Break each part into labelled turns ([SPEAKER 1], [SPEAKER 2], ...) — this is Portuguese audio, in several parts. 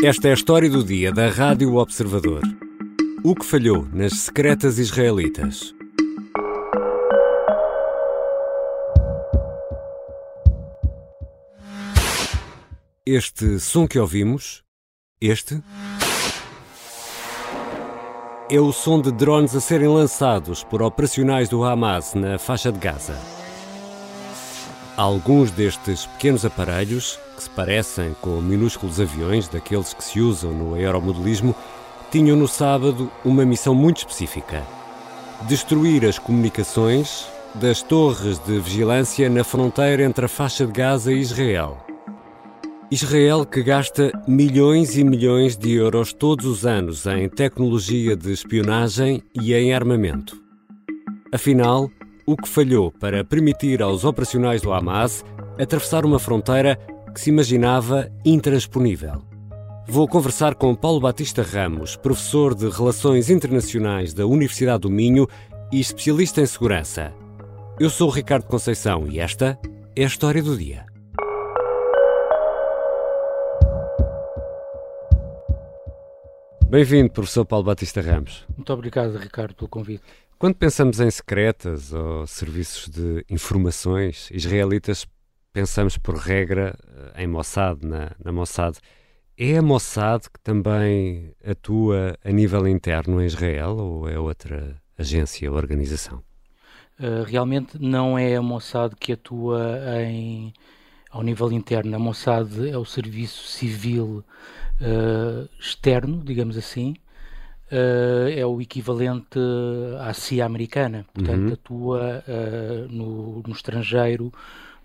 [SPEAKER 1] Esta é a história do dia da Rádio Observador. O que falhou nas secretas israelitas? Este som que ouvimos, este, é o som de drones a serem lançados por operacionais do Hamas na faixa de Gaza. Alguns destes pequenos aparelhos, que se parecem com minúsculos aviões daqueles que se usam no aeromodelismo, tinham no sábado uma missão muito específica: destruir as comunicações das torres de vigilância na fronteira entre a faixa de Gaza e Israel. Israel que gasta milhões e milhões de euros todos os anos em tecnologia de espionagem e em armamento. Afinal, o que falhou para permitir aos operacionais do Hamas atravessar uma fronteira que se imaginava intransponível. Vou conversar com Paulo Batista Ramos, professor de Relações Internacionais da Universidade do Minho e especialista em segurança. Eu sou o Ricardo Conceição e esta é a história do dia. Bem-vindo, professor Paulo Batista Ramos.
[SPEAKER 2] Muito obrigado, Ricardo, pelo convite.
[SPEAKER 1] Quando pensamos em secretas ou serviços de informações israelitas, pensamos por regra eh, em Mossad, na, na Mossad. É a Mossad que também atua a nível interno em Israel ou é outra agência ou organização?
[SPEAKER 2] Uh, realmente não é a Mossad que atua em, ao nível interno. A Mossad é o serviço civil uh, externo, digamos assim, uh, é o equivalente à CIA americana, portanto uhum. atua uh, no, no, estrangeiro,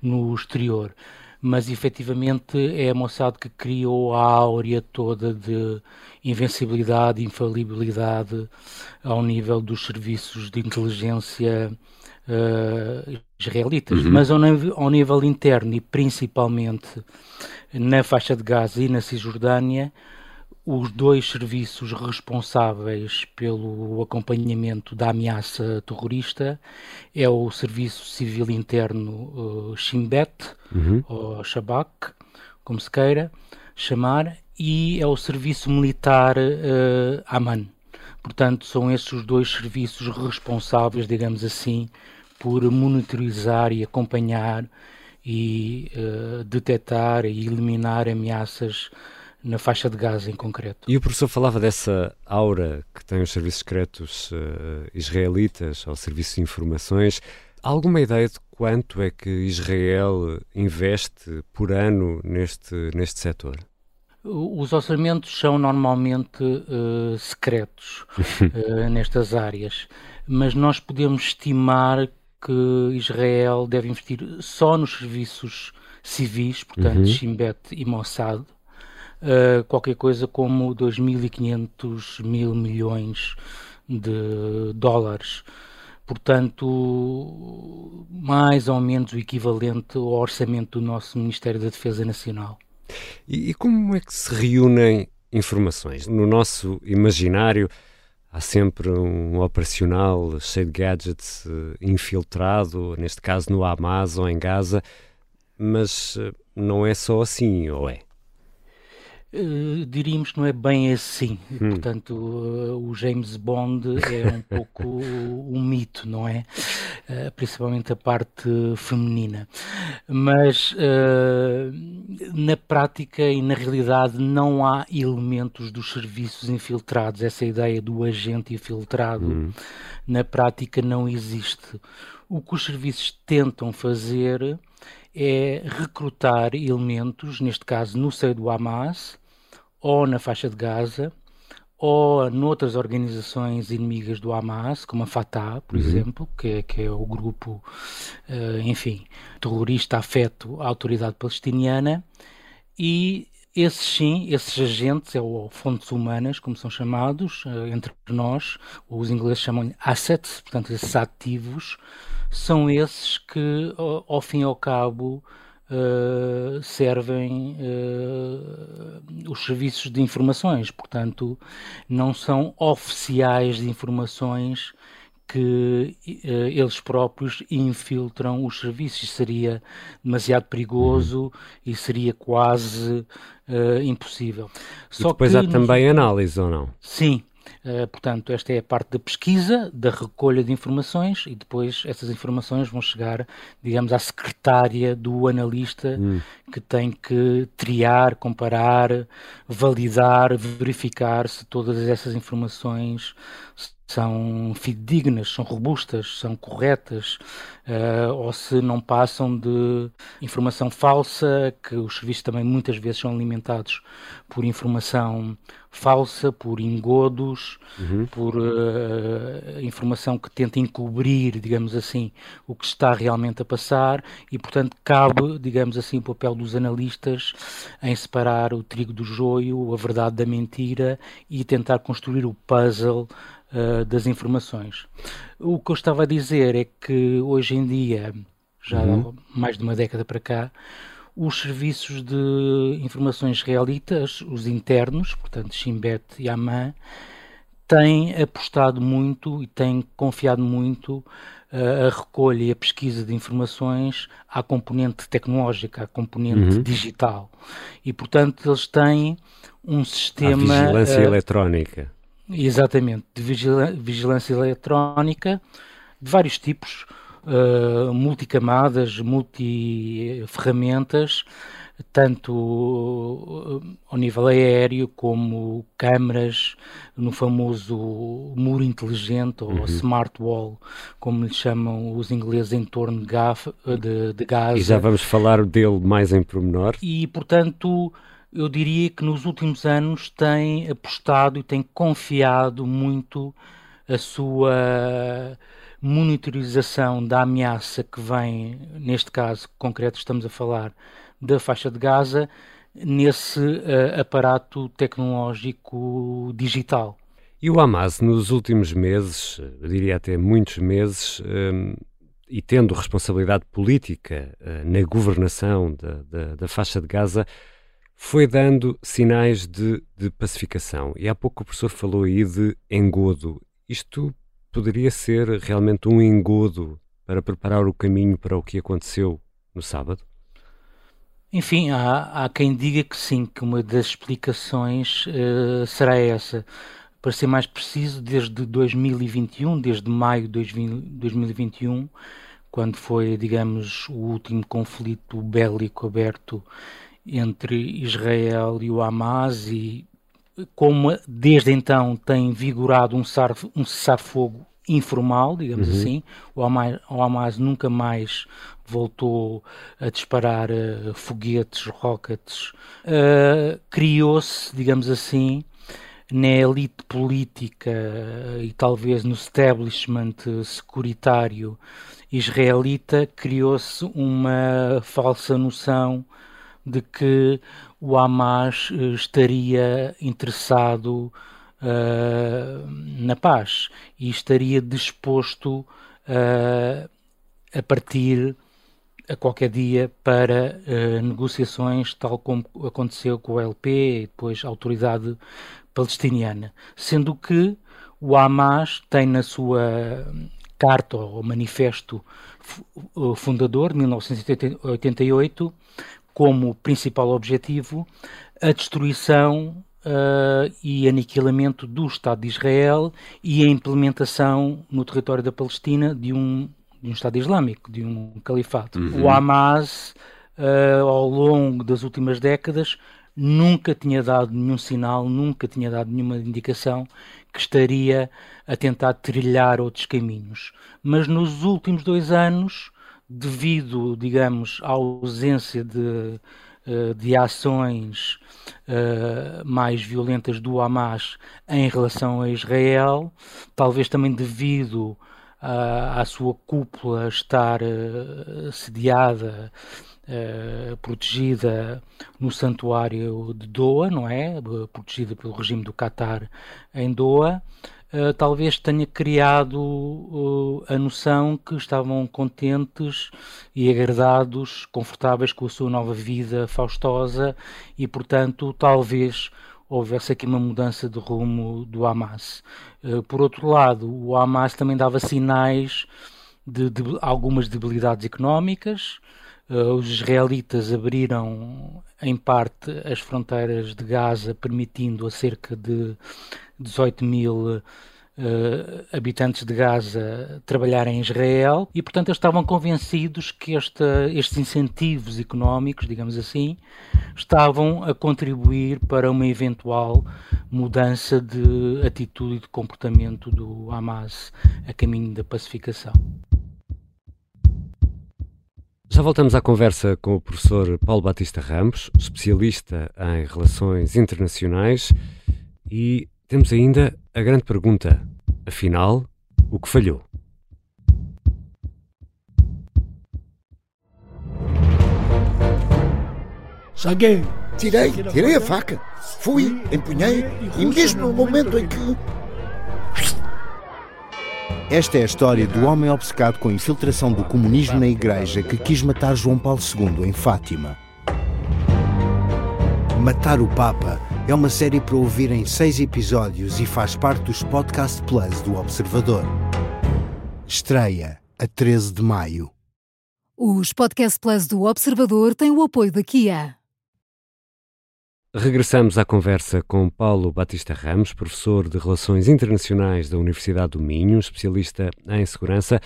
[SPEAKER 2] no exterior. Mas efetivamente é a Mossad que criou a áurea toda de invencibilidade, infalibilidade ao nível dos serviços de inteligência uh, israelitas, uhum. mas ao, ao, nível interno e principalmente na faixa de Gaza e na Cisjordânia, os dois serviços responsáveis pelo acompanhamento da ameaça terrorista é o Serviço Civil Interno uh, Shin Bet, uhum. ou Shabak, como se queira chamar, e é o Serviço Militar uh, Aman. Portanto, são esses os dois serviços responsáveis, digamos assim, por monitorizar e acompanhar e uh, detectar e eliminar ameaças na faixa de Gaza em concreto.
[SPEAKER 1] E o professor falava dessa aura que têm os serviços secretos uh, israelitas ou serviços de informações. Há alguma ideia de quanto é que Israel investe por ano neste, neste setor?
[SPEAKER 2] Os orçamentos são normalmente uh, secretos uh, nestas áreas, mas nós podemos estimar que Israel deve investir só nos serviços civis, portanto, uhum. Shin Bet e Mossad, uh, qualquer coisa como 2.500 mil milhões de dólares. Portanto, mais ou menos o equivalente ao orçamento do nosso Ministério da Defesa Nacional.
[SPEAKER 1] E, e como é que se reúnem informações? No nosso imaginário, há sempre um operacional cheio de gadgets uh, infiltrado, neste caso no Hamas ou em Gaza, mas uh, não é só assim, ou é?
[SPEAKER 2] Uh, diríamos que não é bem assim. Hum. Portanto, uh, o James Bond é um pouco um mito, não é? Uh, principalmente a parte feminina. Mas na prática e na realidade não há elementos dos serviços infiltrados. Essa ideia do agente infiltrado hum. na prática não existe. O que os serviços tentam fazer é recrutar elementos, neste caso no seio do Hamas, ou na faixa de Gaza, ou noutras organizações inimigas do Hamas, como a Fatah, por uhum. exemplo, que é, que é, o grupo, uh, enfim, terrorista afeto à autoridade palestiniana, e esses sim, esses agentes, ou fontes humanas, como são chamados, uh, entre nós, os ingleses chamam assets, portanto, esses ativos, são esses que, ao fim e ao cabo, uh, servem uh, os serviços de informações, portanto, não são oficiais de informações que uh, eles próprios infiltram os serviços. Seria demasiado perigoso uhum. e seria quase impossível.
[SPEAKER 1] Só e depois que há também análise, ou não?
[SPEAKER 2] Sim, Uh, portanto, esta é a parte da pesquisa, da recolha de informações e depois essas informações vão chegar, digamos, à secretária do analista hum. que tem que triar, comparar, validar, verificar se todas essas informações são fidedignas, são robustas, são corretas, uh, ou se não passam de informação falsa, que os serviços também muitas vezes são alimentados por informação falsa, por engodos, uhum. por uh, informação que tenta encobrir, digamos assim, o que está realmente a passar e, portanto, cabe, digamos assim, o papel dos analistas em separar o trigo do joio, a verdade da mentira e tentar construir o puzzle uh, das informações. O que eu estava a dizer é que hoje em dia, já uhum. há mais de uma década para cá, os serviços de informações realitas, os internos, portanto Shimbet e Aman, têm apostado muito e têm confiado muito uh, a recolha e a pesquisa de informações à componente tecnológica, à componente uhum. digital. E, portanto, eles têm um sistema...
[SPEAKER 1] A vigilância uh, eletrónica.
[SPEAKER 2] Exatamente, de vigilância eletrónica de vários tipos, uh, multicamadas, multiferramentas, tanto uh, ao nível aéreo como câmaras no famoso muro inteligente ou uhum. smart wall, como lhe chamam os ingleses em torno de, Gaf, de, de Gaza.
[SPEAKER 1] E já vamos falar dele mais em pormenor.
[SPEAKER 2] E, portanto, eu diria que nos últimos anos tem apostado e tem confiado muito a sua monitorização da ameaça que vem, neste caso concreto estamos a falar da faixa de Gaza, nesse uh, aparato tecnológico digital.
[SPEAKER 1] E o Hamas, nos últimos meses, diria até muitos meses, um, e tendo responsabilidade política uh, na governação da, da, da faixa de Gaza, foi dando sinais de, de, pacificação. E há pouco o professor falou aí de engodo. Isto poderia ser realmente um engodo para preparar o caminho para o que aconteceu no sábado?
[SPEAKER 2] Enfim, há, há quem diga que sim, que uma das explicações uh, será essa. Para ser mais preciso, desde 2021, desde maio de 2021, quando foi, digamos, o último conflito bélico aberto entre Israel e o Hamas e como desde então tem vigorado um cessar-fogo informal, digamos uhum. assim, o Hamas, o Hamas, nunca mais voltou a disparar uh, foguetes, rockets, uh, criou-se, digamos assim, na elite política uh, e talvez no establishment securitário israelita, criou-se uma falsa noção de que o Hamas eh, estaria interessado uh, na paz e estaria disposto uh, a partir a qualquer dia para uh, negociações, tal como aconteceu com o LP e depois a autoridade palestiniana. Sendo que o Hamas tem na sua carta ou manifesto fundador, de 1988, como principal objetivo a destruição uh, e aniquilamento do Estado de Israel e a implementação no território da Palestina de um, de um Estado Islâmico, de um califato. Uhum. O Hamas, uh, ao longo das últimas décadas, nunca tinha dado nenhum sinal, nunca tinha dado nenhuma indicação que estaria a tentar trilhar outros caminhos. Mas nos últimos dois anos devido, digamos, à ausência de, eh, de ações uh, mais violentas do Hamas em relação a Israel, talvez também devido uh, à sua cúpula estar sediada, protegida no santuário de Doha, não é? Protegida pelo regime do Qatar em Doha. Uh, talvez tenha criado uh, a noção que estavam contentes e agradados, confortáveis com a sua nova vida faustosa e, portanto, talvez houvesse aqui uma mudança de rumo do Hamas. Uh, por outro lado, o Hamas também dava sinais de, de algumas debilidades económicas. Os israelitas abriram em parte as fronteiras de Gaza, permitindo a cerca de 18 mil uh, habitantes de Gaza trabalharem em Israel e, portanto, eles estavam convencidos que esta, estes incentivos económicos, digamos assim, estavam a contribuir para uma eventual mudança de atitude e de comportamento do Hamas a caminho da pacificação.
[SPEAKER 1] Já voltamos à conversa com o professor Paulo Batista Ramos, especialista em relações internacionais, e temos ainda a grande pergunta: afinal, o que falhou?
[SPEAKER 3] Saguei. Tirei, tirei a faca. Fui, empunhei, e mesmo no momento em que
[SPEAKER 4] esta é a história do homem obcecado com a infiltração do comunismo na igreja que quis matar João Paulo II em Fátima. Matar o Papa é uma série para ouvir em seis episódios e faz parte dos Podcast Plus do Observador. Estreia a 13 de maio.
[SPEAKER 5] Os Podcast Plus do Observador têm o apoio da Kia.
[SPEAKER 1] Regressamos à conversa com Paulo Batista Ramos, professor de Relações Internacionais da Universidade do Minho, especialista em segurança.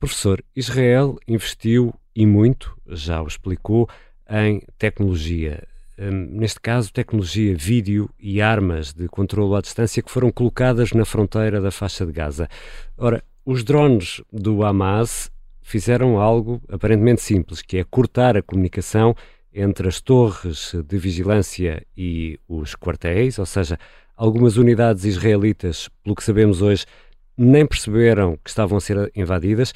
[SPEAKER 1] Professor, Israel investiu e muito, já o explicou, em tecnologia. Hum, neste caso, tecnologia vídeo e armas de controlo à distância que foram colocadas na fronteira da faixa de Gaza. Ora, os drones do Hamas fizeram algo aparentemente simples, que é cortar a comunicação entre as torres de vigilância e os quartéis, ou seja, algumas unidades israelitas, pelo que sabemos hoje, nem perceberam que estavam a ser invadidas.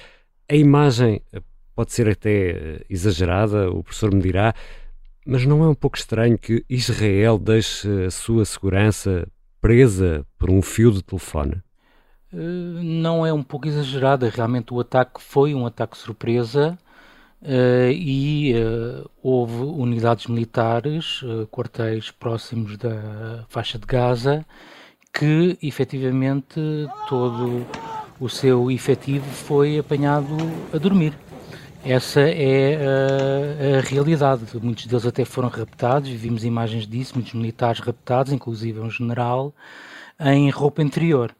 [SPEAKER 1] A imagem eh, pode ser até eh, exagerada, o professor me dirá, mas não é um pouco estranho que Israel deixe a sua segurança presa por um fio de telefone?
[SPEAKER 2] Eh, não é um pouco exagerada, realmente o ataque foi um ataque surpresa Uh, e uh, houve unidades militares, quartéis próximos da faixa de Gaza, que efetivamente todo o seu efetivo foi apanhado a dormir. Essa é a, a realidade. Muitos deles até foram raptados, vimos imagens disso, muitos militares raptados, inclusive um general, em roupa interior.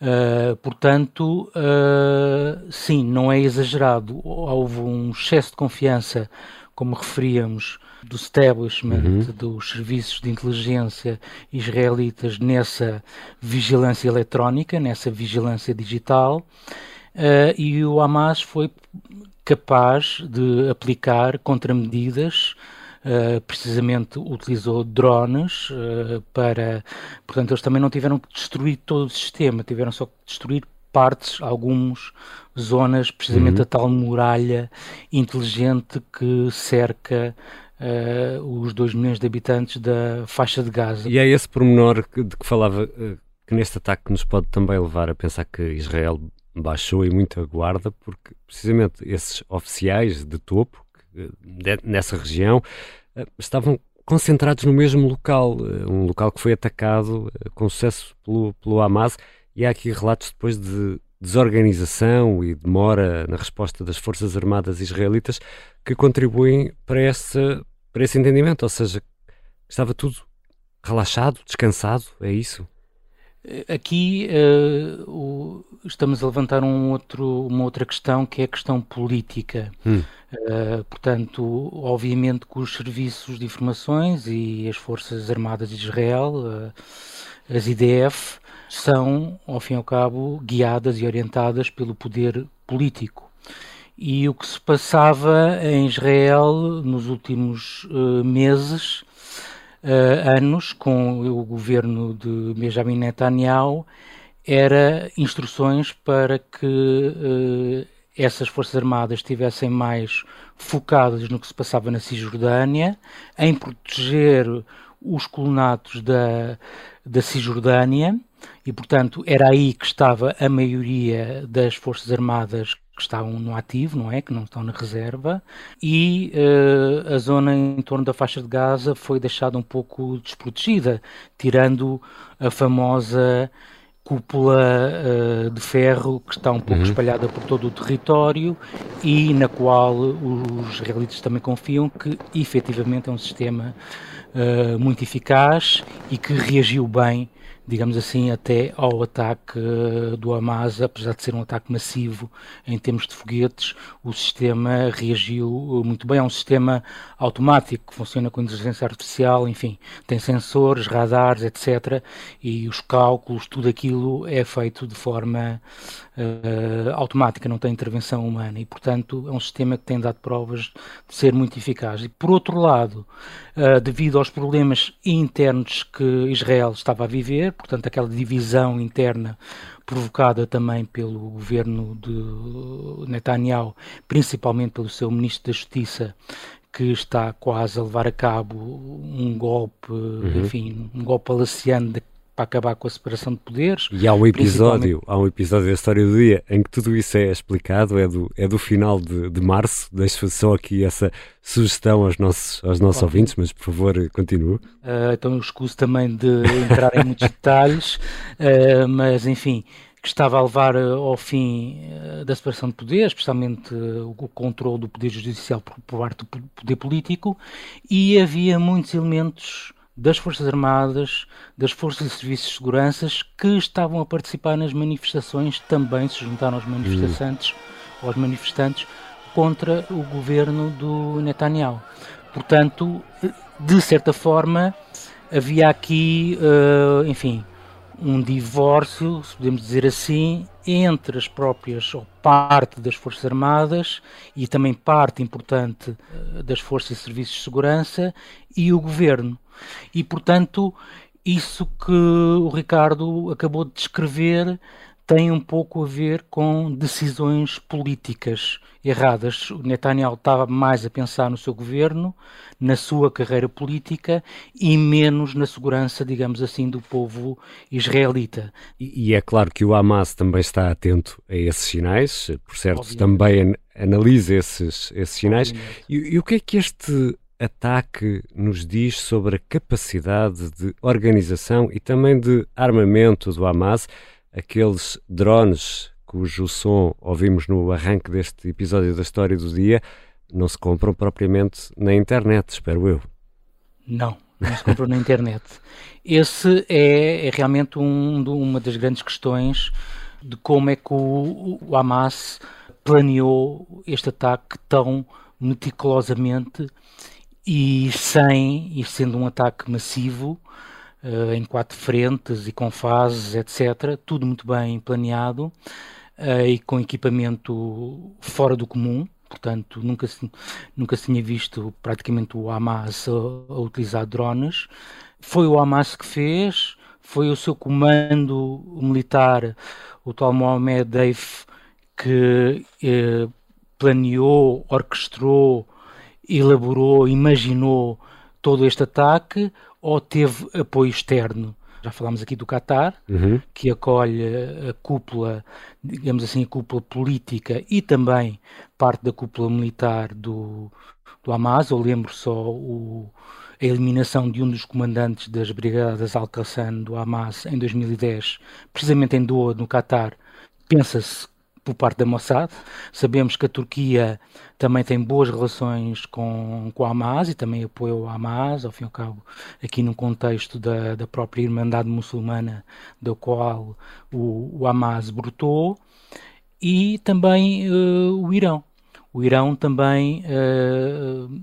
[SPEAKER 2] Uh, portanto, uh, sim, não é exagerado. Houve um excesso de confiança, como referíamos, do establishment uhum. dos serviços de inteligência israelitas nessa vigilância eletrónica, nessa vigilância digital, uh, e o Hamas foi capaz de aplicar contramedidas uh, precisamente utilizou drones uh, para. Portanto, eles também não tiveram que destruir todo o sistema, tiveram só que destruir partes, algumas zonas, precisamente uhum. a tal muralha inteligente que cerca uh, os 2 milhões de habitantes da faixa de Gaza.
[SPEAKER 1] E é esse pormenor de que falava, que neste ataque nos pode também levar a pensar que Israel baixou e muito a guarda, porque precisamente esses oficiais de topo nessa região eh, estavam concentrados no mesmo local, eh, um local que foi atacado eh, com sucesso pelo, pelo Hamas, e há aqui relatos depois de desorganização e demora na resposta das Forças Armadas israelitas que contribuem para esse, para esse entendimento, ou seja, estava tudo relaxado, descansado, é isso?
[SPEAKER 2] Aqui uh, o, estamos a levantar um outro, uma outra questão que é a questão política. Hum. Uh, portanto, obviamente que os serviços de informações e as Forças Armadas de Israel, uh, as IDF, são, ao fim e ao cabo, guiadas e orientadas pelo poder político. E o que se passava em Israel nos últimos meses anos com o governo de Benjamin Netanyahu era instruções para que uh, essas Forças Armadas estivessem mais focadas no que se passava na Cisjordânia, em proteger os colonatos da, da Cisjordânia e, portanto, era aí que estava a maioria das Forças Armadas que estavam no ativo, não é? Que não estão na reserva, e uh, a zona em torno da faixa de Gaza foi deixada um pouco desprotegida, tirando a famosa cúpula uh, de ferro que está um pouco uhum. espalhada por todo o território e na qual os israelitas também confiam que efetivamente é um sistema uh, muito eficaz e que reagiu bem digamos assim, até ao ataque eh, do Hamas, apesar de ser um ataque massivo em termos de foguetes, o sistema reagiu eh, muito bem. É um sistema automático que funciona com inteligência artificial, enfim, tem sensores, radares, etc. E os cálculos, tudo aquilo é feito de forma uh, automática, não tem intervenção humana. E, portanto, é um sistema que tem dado provas de ser muito eficaz. E, por outro lado, uh, devido aos problemas internos que Israel estava a viver, portanto, aquela divisão interna provocada também pelo governo de Netanyahu, principalmente pelo seu ministro da Justiça, que está quase a levar a cabo um golpe, uhum. enfim, um golpe palaciano de, para acabar com a separação de poderes.
[SPEAKER 1] E há um episódio, há um episódio da história do dia em que tudo isso é explicado, é do, é do final de, de março. Deixo só aqui essa sugestão aos nossos, aos nossos ouvintes, mas por favor continue.
[SPEAKER 2] Uh, então eu escuso também de entrar em muitos detalhes, uh, mas enfim, que estava a levar uh, ao fim da separação de poderes, especialmente o controle do poder judicial por parte do poder político, e havia muitos elementos das Forças Armadas, das Forças de Serviços de Segurança que estavam a participar nas manifestações, também se juntaram aos manifestantes, hum. aos manifestantes contra o governo do Netanyahu. Portanto, de certa forma, havia aqui, uh, enfim, um divórcio, se podemos dizer assim, entre as próprias, ou parte das Forças Armadas e também parte importante uh, das Forças e Serviços de Segurança e o governo. E, portanto, isso que o Ricardo acabou de descrever tem um pouco a ver com decisões políticas erradas. O Netanyahu estava mais a pensar no seu governo, na sua carreira política e menos na segurança, digamos assim, do povo israelita.
[SPEAKER 1] E, e é claro que o Hamas também está atento a esses sinais, por certo, Obviamente. também analisa esses, esses sinais. E, e o que é que este ataque nos diz sobre a capacidade de organização e também de armamento do Hamas? aqueles drones cujo som ouvimos no arranque deste episódio da História do Dia não se compram propriamente na internet, espero eu.
[SPEAKER 2] Não, não se compram na internet. Esse é, é realmente um, uma das grandes questões de como é que o, o Hamas planeou este ataque tão meticulosamente e sem, e sendo um ataque massivo, uh, em quatro frentes e com fases, etc. Tudo muito bem planeado uh, e com equipamento fora do comum. Portanto, nunca se, nunca se tinha visto praticamente o Hamas a, a utilizar drones. Foi o Hamas que fez, foi o seu comando militar, o tal Mohamed Deif, que eh, planeou, orquestrou, elaborou, imaginou todo este ataque ou teve apoio externo? Já falámos aqui do Qatar, uhum. que acolhe a cúpula, digamos assim, a cúpula política e também parte da cúpula militar do, do Hamas. Eu lembro só o, a eliminação de um dos comandantes das Brigadas Al-Qassam do Hamas em 2010, precisamente em Doha, no Qatar. Pensa-se por parte da Mossad. Sabemos que a Turquia também tem boas relações com, com a Hamas e também apoia o Hamas, ao fim e ao cabo, aqui no contexto da, da própria Irmandade Muçulmana, da qual o, o Hamas brotou, e também uh, o Irão. O Irão também, uh,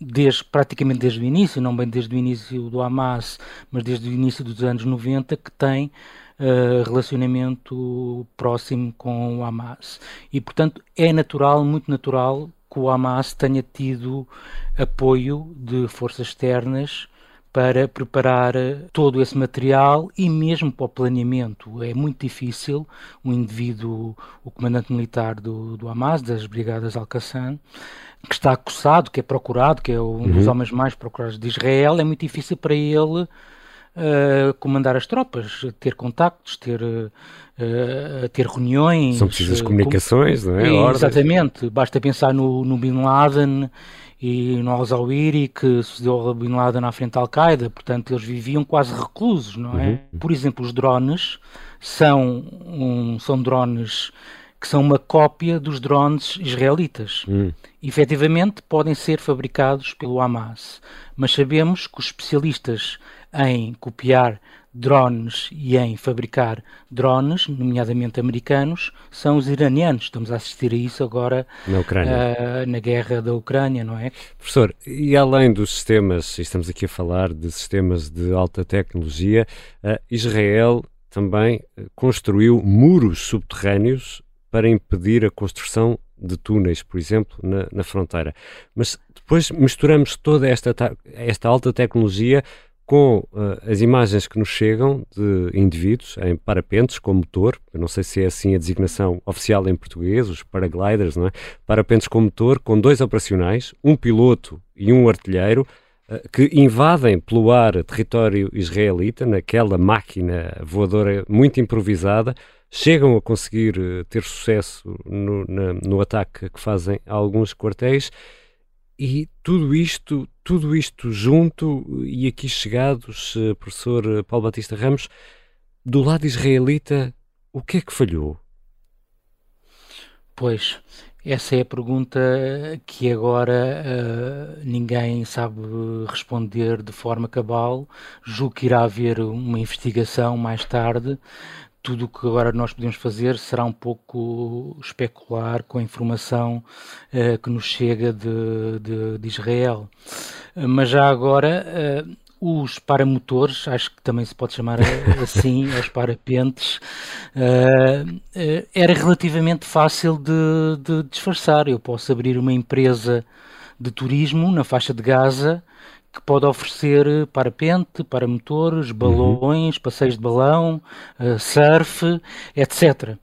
[SPEAKER 2] desde, praticamente desde o início, não bem desde o início do Hamas, mas desde o início dos anos 90, que tem uh, relacionamento próximo com o Hamas. E, portanto, é natural, muito natural, que o Hamas tenha tido apoio de forças externas para preparar todo esse material e mesmo para o planeamento. É muito difícil um indivíduo, o comandante militar do, do Hamas, das Brigadas Al-Qassam, que está acossado, que é procurado, que é um uhum. dos homens mais procurados de Israel, é muito difícil para ele uh, comandar as tropas, ter contactos, ter, uh, ter reuniões.
[SPEAKER 1] São precisas comunicações, com... não
[SPEAKER 2] é? Exatamente. Basta pensar no, no Bin Laden e no Al-Zawahiri que sucedeu ao Bin Laden à frente da Al-Qaeda, portanto eles viviam quase reclusos, não é? Uhum. Por exemplo, os drones são, um, são drones que são uma cópia dos drones israelitas. Hum. Efetivamente, podem ser fabricados pelo Hamas, mas sabemos que os especialistas em copiar drones e em fabricar drones, nomeadamente americanos, são os iranianos. Estamos a assistir a isso agora
[SPEAKER 1] na,
[SPEAKER 2] uh, na guerra da Ucrânia, não é?
[SPEAKER 1] Professor, e além dos sistemas, estamos aqui a falar de sistemas de alta tecnologia, uh, Israel também eh, construiu muros subterrâneos para impedir a construção de túneis, por exemplo, na, na fronteira. Mas depois misturamos toda esta, esta alta tecnologia com uh, as imagens que nos chegam de indivíduos em parapentes com motor, eu não sei se é assim a designação oficial em português, os paragliders, não é? Parapentes com motor, com dois operacionais, um piloto e um artilheiro, uh, que invadem pelo ar território israelita, naquela máquina voadora muito improvisada, chegam a conseguir eh, ter sucesso no, na, no ataque que fazem a alguns quartéis e tudo isto, tudo isto junto e aqui chegados, eh, professor Paulo Batista Ramos, do lado israelita, o que é que falhou?
[SPEAKER 2] Pois, essa é a pergunta que agora uh, ninguém sabe responder de forma cabal. Julgo que irá haver uma investigação mais tarde tudo o que agora nós podemos fazer será um pouco especular com a informação uh, que nos chega de, de, de Israel. Mas já agora, uh, os paramotores, acho que também se pode chamar assim, os parapentes, era relativamente fácil de, de disfarçar. Eu posso abrir uma empresa de turismo na faixa de Gaza que pode oferecer eh, parapente, paramotores, uhum. balões, uhum. passeios de balão, uh, surf, etc. Uh,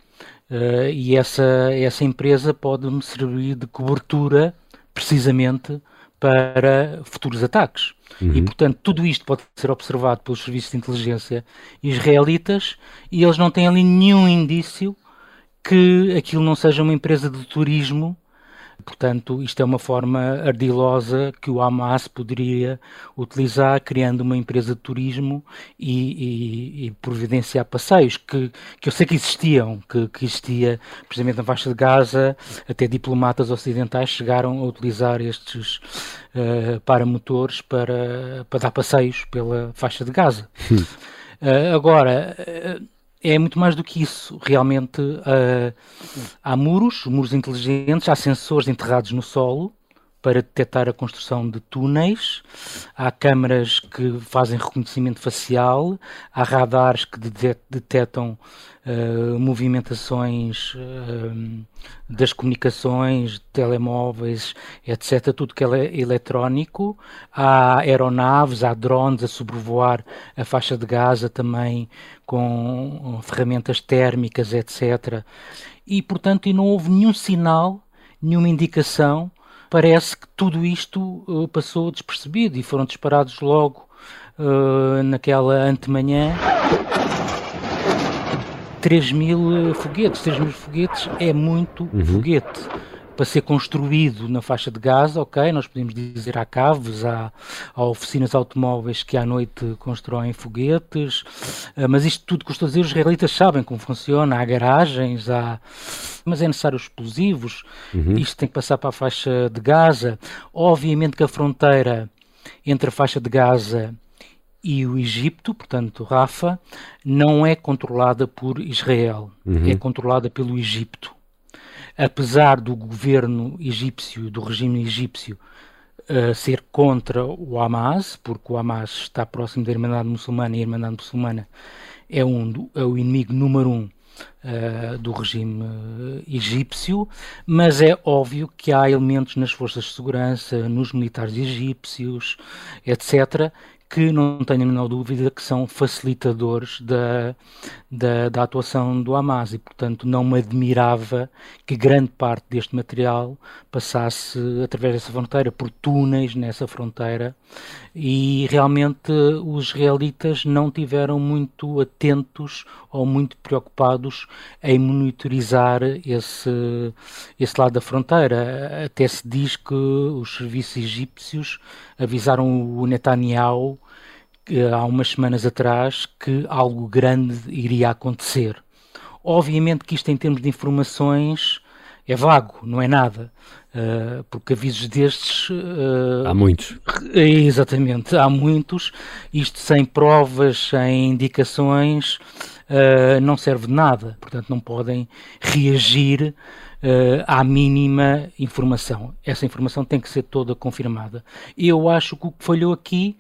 [SPEAKER 2] eh, e essa, essa empresa pode me servir de cobertura precisamente para futuros ataques. Uhum. E, portanto, tudo isto pode ser observado pelos serviços de inteligência israelitas e eles não têm ali nenhum indício que aquilo não seja uma empresa de turismo Portanto, isto é uma forma ardilosa que o Hamas poderia utilizar, criando uma empresa de turismo e, e, e providenciar passeios que, que eu sei que existiam, que, que, existia precisamente na faixa de Gaza, até diplomatas ocidentais chegaram a utilizar estes uh, paramotores para, para dar passeios pela faixa de Gaza. Uh, agora, uh, é muito mais do que isso. Realmente uh, há muros, muros inteligentes, há sensores enterrados no solo para detectar a construção de túneis, há câmaras que fazem reconhecimento facial, há radares que detectam uh, movimentações uh, das comunicações, telemóveis, etc., tudo que é eletrónico, há aeronaves, há drones a sobrevoar a faixa de Gaza também com ferramentas térmicas, etc. E, portanto, não houve nenhum sinal, nenhuma indicação parece que tudo isto uh, passou despercebido e foram disparados logo naquela antemanhã 3 mil foguetes. 3 mil foguetes é muito uhum. foguete para ser construído na faixa de Gaza, ok, nós podemos dizer há caves, há, há oficinas automóveis que à noite constroem foguetes, uh, mas isto tudo que estou a dizer, os israelitas sabem como funciona, há garagens, há... mas é necessário explosivos, uhum. isto tem que passar para a faixa de Gaza. Obviamente que a fronteira entre a faixa de Gaza e o Egito, portanto, Rafa, não é controlada por Israel, uhum. é controlada pelo Egito apesar do governo egípcio, do regime egípcio, uh, ser contra o Hamas, porque o Hamas está próximo da Irmandade Muçulmana e a Irmandade Muçulmana é, um, é o inimigo número um uh, do regime uh, egípcio, mas é óbvio que há elementos nas forças de segurança, nos militares egípcios, etc., que não tenho a menor dúvida que são facilitadores da, da, da, atuação do Hamas e, portanto, não me admirava que grande parte deste material passasse através dessa fronteira, por túneis nessa fronteira e realmente os israelitas não tiveram muito atentos ou muito preocupados em monitorizar esse, esse lado da fronteira. Até se diz que os serviços egípcios avisaram o Netanyahu há umas semanas atrás que algo grande iria acontecer. Obviamente que isto em termos de informações é vago, não é nada, uh, porque avisos destes...
[SPEAKER 1] Uh, há muitos.
[SPEAKER 2] Exatamente, há muitos. Isto sem provas, sem indicações, uh, não serve de nada. Portanto, não podem reagir à mínima informação. Essa informação tem que ser toda confirmada. Eu acho que o que falhou aqui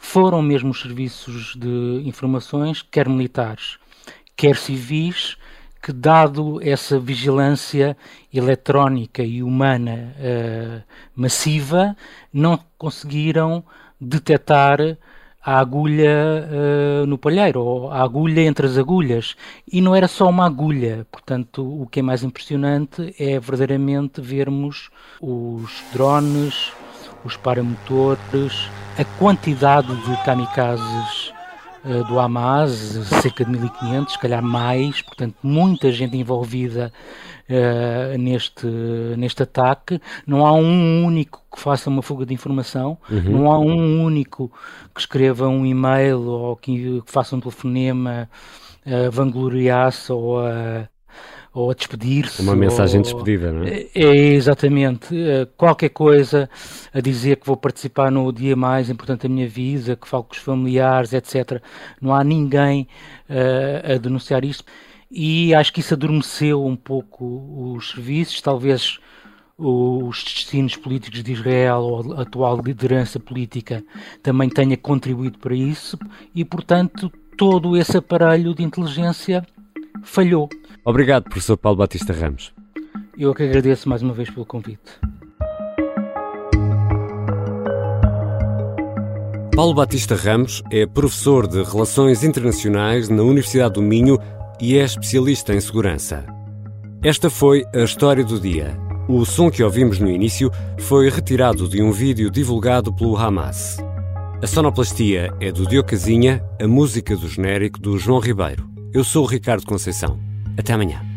[SPEAKER 2] foram mesmo os serviços de informações, quer militares, quer civis, que, dado essa vigilância eletrónica e humana uh, massiva, não conseguiram detectar a agulha uh, no palheiro, ou a agulha entre as agulhas. E não era só uma agulha, portanto, o que é mais impressionante é verdadeiramente vermos os drones, os paramotores, a quantidade de kamikazes uh, do Hamas, cerca de 1500, se calhar mais, portanto, muita gente envolvida uh, neste, neste ataque. Não há um único que faça uma fuga de informação, uhum. não há um único que escreva um e-mail ou que, que faça um telefonema uh, vangloriasse ou a ou a despedir-se.
[SPEAKER 1] Uma mensagem ou, despedida, não é?
[SPEAKER 2] É, exatamente. Eh, qualquer coisa a dizer que vou participar no dia mais importante da minha vida, que falo com os familiares, etc. Não há ninguém uh, a denunciar isto. E acho que isso adormeceu um pouco os serviços, talvez os destinos políticos de Israel ou a atual liderança política também tenha contribuído para isso e, portanto, todo esse aparelho de inteligência falhou.
[SPEAKER 1] Obrigado, professor Paulo Batista Ramos.
[SPEAKER 2] Eu é que agradeço mais uma vez pelo convite.
[SPEAKER 1] Paulo Batista Ramos é professor de Relações Internacionais na Universidade do Minho e é especialista em segurança. Esta foi a história do dia. O som que ouvimos no início foi retirado de um vídeo divulgado pelo Hamas. A sonoplastia é do Diocasinha, a música do genérico do João Ribeiro. Eu sou o Ricardo Conceição. Até amanhã.